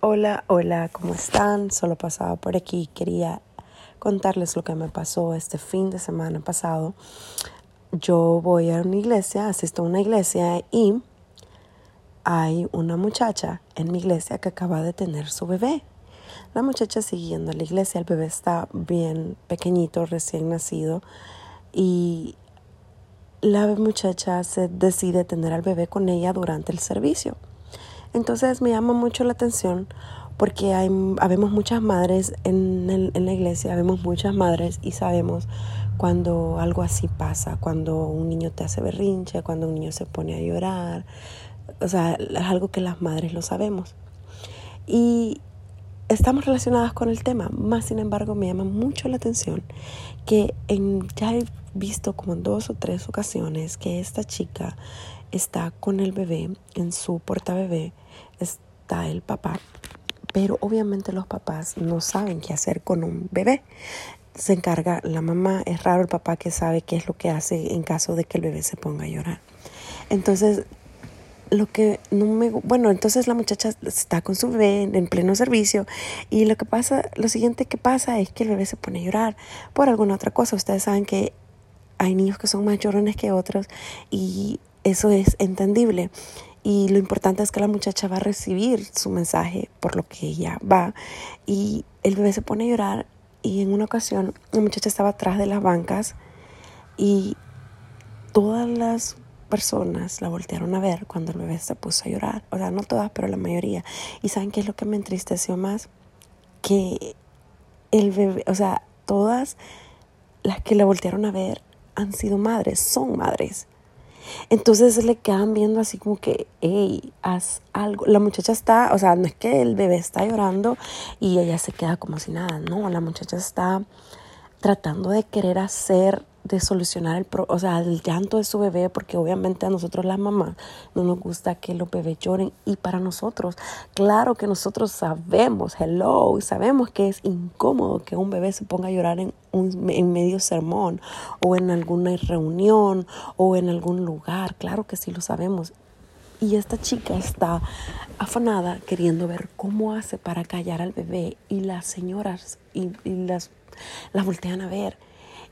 Hola, hola, ¿cómo están? Solo pasaba por aquí. Quería contarles lo que me pasó este fin de semana pasado. Yo voy a una iglesia, asisto a una iglesia y hay una muchacha en mi iglesia que acaba de tener su bebé. La muchacha siguiendo a la iglesia, el bebé está bien pequeñito, recién nacido y la muchacha se decide tener al bebé con ella durante el servicio. Entonces me llama mucho la atención porque hay, habemos muchas madres en, en la iglesia, habemos muchas madres y sabemos cuando algo así pasa, cuando un niño te hace berrinche, cuando un niño se pone a llorar. O sea, es algo que las madres lo sabemos. Y estamos relacionadas con el tema, más sin embargo me llama mucho la atención que ya he visto como en dos o tres ocasiones que esta chica está con el bebé, en su portabebé está el papá, pero obviamente los papás no saben qué hacer con un bebé. Se encarga la mamá, es raro el papá que sabe qué es lo que hace en caso de que el bebé se ponga a llorar. Entonces, lo que no me bueno entonces la muchacha está con su bebé en pleno servicio y lo que pasa lo siguiente que pasa es que el bebé se pone a llorar por alguna otra cosa ustedes saben que hay niños que son más llorones que otros y eso es entendible. Y lo importante es que la muchacha va a recibir su mensaje por lo que ella va. Y el bebé se pone a llorar y en una ocasión la muchacha estaba atrás de las bancas y todas las personas la voltearon a ver cuando el bebé se puso a llorar. O sea, no todas, pero la mayoría. ¿Y saben qué es lo que me entristeció más? Que el bebé, o sea, todas las que la voltearon a ver han sido madres, son madres. Entonces le quedan viendo así como que, hey, haz algo. La muchacha está, o sea, no es que el bebé está llorando y ella se queda como si nada, no, la muchacha está tratando de querer hacer de solucionar el, o sea, el llanto de su bebé, porque obviamente a nosotros las mamás no nos gusta que los bebés lloren y para nosotros, claro que nosotros sabemos, hello, sabemos que es incómodo que un bebé se ponga a llorar en, un, en medio sermón o en alguna reunión o en algún lugar, claro que sí lo sabemos. Y esta chica está afanada queriendo ver cómo hace para callar al bebé y las señoras y, y las, las voltean a ver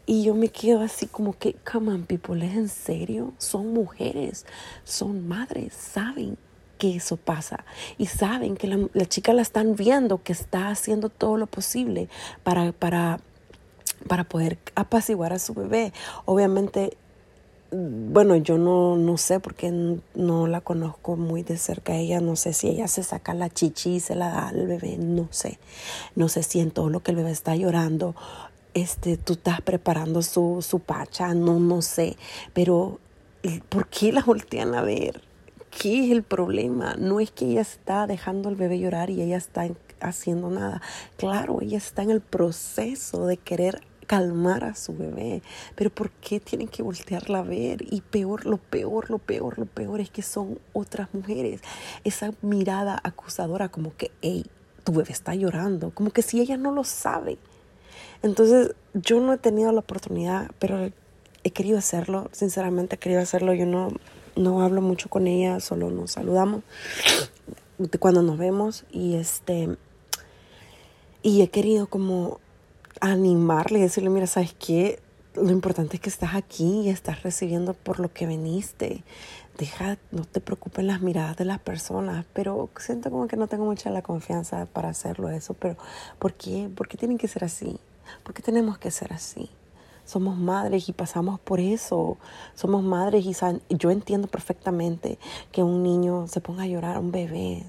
y yo me quedo así como que, come on, people, ¿es en serio? Son mujeres, son madres, saben que eso pasa y saben que la, chica la están viendo, que está haciendo todo lo posible para, para, para poder apaciguar a su bebé. Obviamente, bueno, yo no, no sé porque no la conozco muy de cerca ella, no sé si ella se saca la chichi y se la da al bebé, no sé, no sé si en todo lo que el bebé está llorando este, tú estás preparando su, su pacha, no, no sé, pero ¿por qué la voltean a ver? ¿Qué es el problema? No es que ella está dejando al bebé llorar y ella está haciendo nada. Claro, ella está en el proceso de querer calmar a su bebé, pero ¿por qué tienen que voltearla a ver? Y peor, lo peor, lo peor, lo peor es que son otras mujeres. Esa mirada acusadora como que, hey, tu bebé está llorando, como que si ella no lo sabe. Entonces, yo no he tenido la oportunidad, pero he querido hacerlo, sinceramente he querido hacerlo. Yo no, no hablo mucho con ella, solo nos saludamos cuando nos vemos y este y he querido como animarle y decirle, mira, ¿sabes qué? Lo importante es que estás aquí y estás recibiendo por lo que viniste. Deja, no te preocupes las miradas de las personas, pero siento como que no tengo mucha la confianza para hacerlo eso, pero ¿por qué? ¿Por qué tienen que ser así? ¿Por qué tenemos que ser así? Somos madres y pasamos por eso. Somos madres y yo entiendo perfectamente que un niño se ponga a llorar, un bebé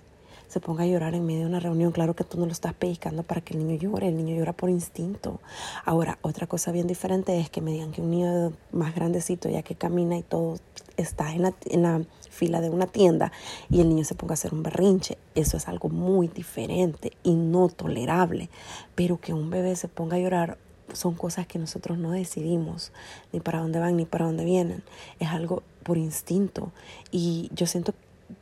se ponga a llorar en medio de una reunión. Claro que tú no lo estás pellizcando para que el niño llore, el niño llora por instinto. Ahora, otra cosa bien diferente es que me digan que un niño más grandecito, ya que camina y todo, está en la, en la fila de una tienda y el niño se ponga a hacer un berrinche. Eso es algo muy diferente y no tolerable. Pero que un bebé se ponga a llorar son cosas que nosotros no decidimos, ni para dónde van ni para dónde vienen. Es algo por instinto. Y yo siento,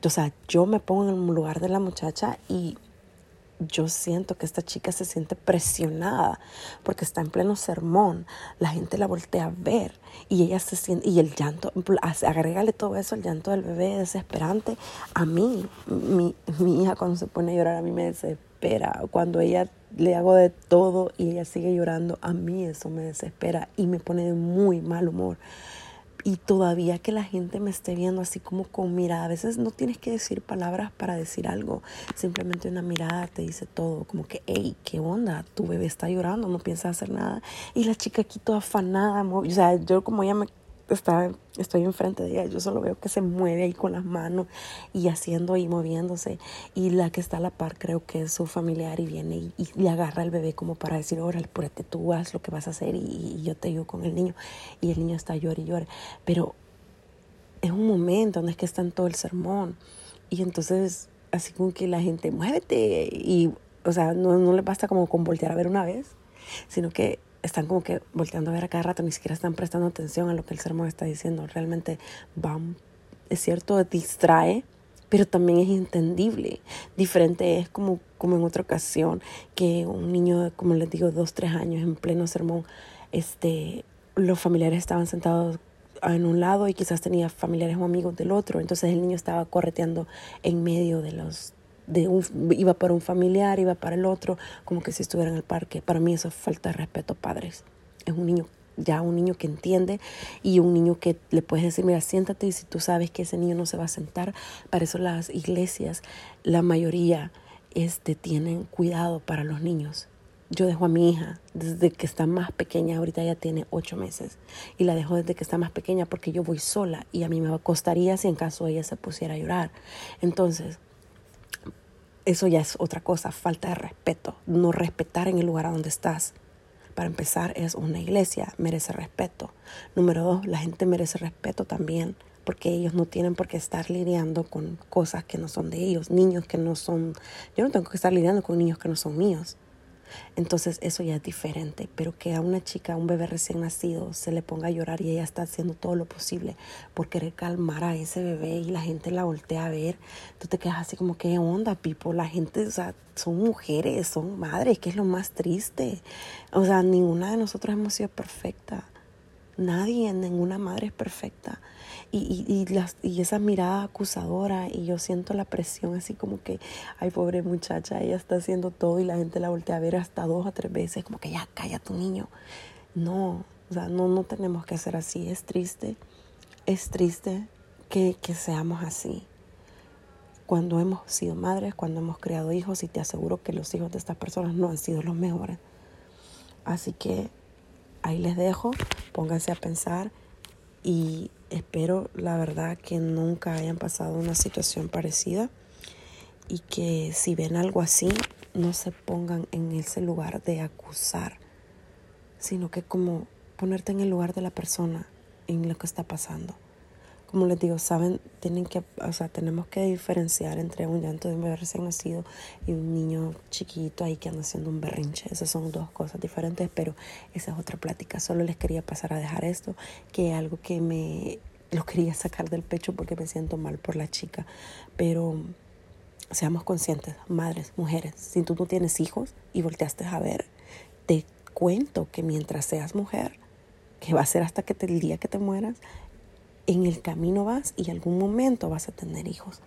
o sea, yo me pongo en el lugar de la muchacha y yo siento que esta chica se siente presionada porque está en pleno sermón, la gente la voltea a ver y ella se siente, y el llanto, agrégale todo eso, el llanto del bebé desesperante, a mí, mi, mi hija cuando se pone a llorar a mí me desespera, cuando ella le hago de todo y ella sigue llorando, a mí eso me desespera y me pone de muy mal humor y todavía que la gente me esté viendo así como con mirada. A veces no tienes que decir palabras para decir algo, simplemente una mirada te dice todo, como que, hey, ¿qué onda? Tu bebé está llorando, no piensas hacer nada. Y la chica aquí toda afanada, o sea, yo como ella me está, estoy enfrente de ella, yo solo veo que se mueve ahí con las manos y haciendo y moviéndose. Y la que está a la par creo que es su familiar y viene y, le agarra al bebé como para decir, órale, apúrate, tú haz lo que vas a hacer y, yo te ayudo con el niño. Y el niño está llorando y llora. Pero es un momento donde es que está en todo el sermón. Y entonces, así como que la gente, muévete. Y, o sea, no, no le basta como con voltear a ver una vez, sino que están como que volteando a ver a cada rato, ni siquiera están prestando atención a lo que el sermón está diciendo. Realmente van, es cierto, distrae, pero también es entendible. Diferente es como, como en otra ocasión que un niño, como les digo, dos, tres años en pleno sermón, este, los familiares estaban sentados en un lado y quizás tenía familiares o amigos del otro. Entonces el niño estaba correteando en medio de los de un, iba para un familiar, iba para el otro, como que si estuviera en el parque. Para mí eso es falta de respeto, padres. Es un niño, ya un niño que entiende y un niño que le puedes decir, mira, siéntate y si tú sabes que ese niño no se va a sentar, para eso las iglesias, la mayoría, este, tienen cuidado para los niños. Yo dejo a mi hija desde que está más pequeña, ahorita ya tiene ocho meses, y la dejo desde que está más pequeña porque yo voy sola y a mí me costaría si en caso ella se pusiera a llorar. Entonces, eso ya es otra cosa, falta de respeto, no respetar en el lugar a donde estás. Para empezar, es una iglesia, merece respeto. Número dos, la gente merece respeto también, porque ellos no tienen por qué estar lidiando con cosas que no son de ellos, niños que no son, yo no tengo que estar lidiando con niños que no son míos. Entonces eso ya es diferente, pero que a una chica, a un bebé recién nacido, se le ponga a llorar y ella está haciendo todo lo posible por querer calmar a ese bebé y la gente la voltea a ver, tú te quedas así como, ¿qué onda, Pipo? La gente, o sea, son mujeres, son madres, que es lo más triste. O sea, ninguna de nosotros hemos sido perfecta. Nadie, ninguna madre es perfecta y, y, las, y esa mirada acusadora y yo siento la presión así como que, ay pobre muchacha, ella está haciendo todo y la gente la voltea a ver hasta dos o tres veces, como que ya calla tu niño. No, o sea, no, no tenemos que hacer así, es triste, es triste que, que seamos así. Cuando hemos sido madres, cuando hemos creado hijos y te aseguro que los hijos de estas personas no han sido los mejores. Así que ahí les dejo, pónganse a pensar y espero la verdad que nunca hayan pasado una situación parecida y que si ven algo así no se pongan en ese lugar de acusar, sino que como ponerte en el lugar de la persona en lo que está pasando como les digo, saben, tienen que, o sea, tenemos que diferenciar entre un llanto de un bebé recién nacido y un niño chiquito ahí que anda haciendo un berrinche. Esas son dos cosas diferentes, pero esa es otra plática. Solo les quería pasar a dejar esto, que algo que me lo quería sacar del pecho porque me siento mal por la chica. Pero seamos conscientes, madres, mujeres, si tú no tienes hijos y volteaste a ver, te cuento que mientras seas mujer, que va a ser hasta que el día que te mueras, en el camino vas y algún momento vas a tener hijos.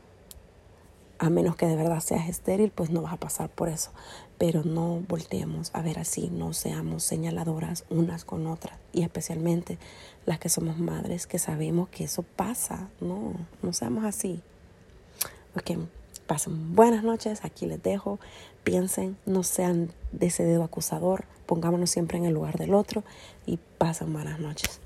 A menos que de verdad seas estéril, pues no vas a pasar por eso. Pero no volteemos a ver así, no seamos señaladoras unas con otras. Y especialmente las que somos madres, que sabemos que eso pasa. No, no seamos así. Ok, pasen buenas noches, aquí les dejo. Piensen, no sean de ese dedo acusador. Pongámonos siempre en el lugar del otro y pasen buenas noches.